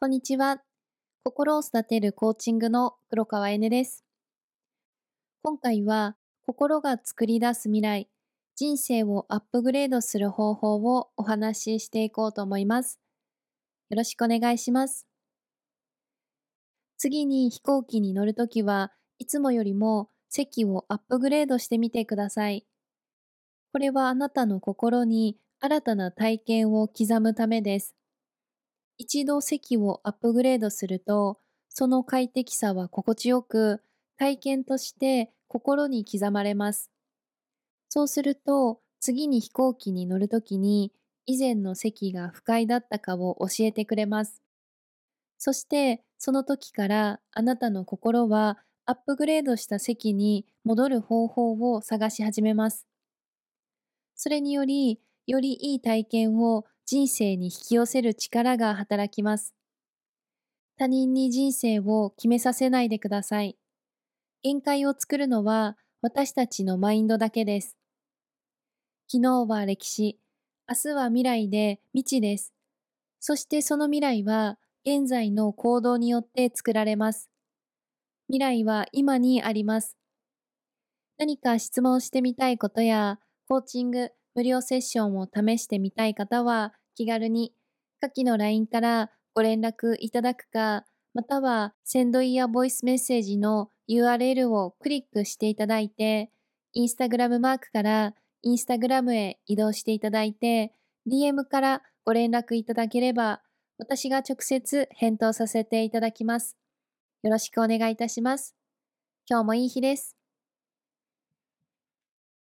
こんにちは。心を育てるコーチングの黒川えねです。今回は心が作り出す未来、人生をアップグレードする方法をお話ししていこうと思います。よろしくお願いします。次に飛行機に乗るときはいつもよりも席をアップグレードしてみてください。これはあなたの心に新たな体験を刻むためです。一度席をアップグレードすると、その快適さは心地よく、体験として心に刻まれます。そうすると、次に飛行機に乗るときに、以前の席が不快だったかを教えてくれます。そして、その時からあなたの心はアップグレードした席に戻る方法を探し始めます。それにより、よりいい体験を人生に引き寄せる力が働きます。他人に人生を決めさせないでください。限界を作るのは私たちのマインドだけです。昨日は歴史、明日は未来で未知です。そしてその未来は現在の行動によって作られます。未来は今にあります。何か質問してみたいことや、コーチング、無料セッションを試してみたい方は気軽に下記の LINE からご連絡いただくか、またはセンドイヤーボイスメッセージの URL をクリックしていただいて、インスタグラムマークからインスタグラムへ移動していただいて、DM からご連絡いただければ、私が直接返答させていただきます。よろしくお願いいたします。今日もいい日です。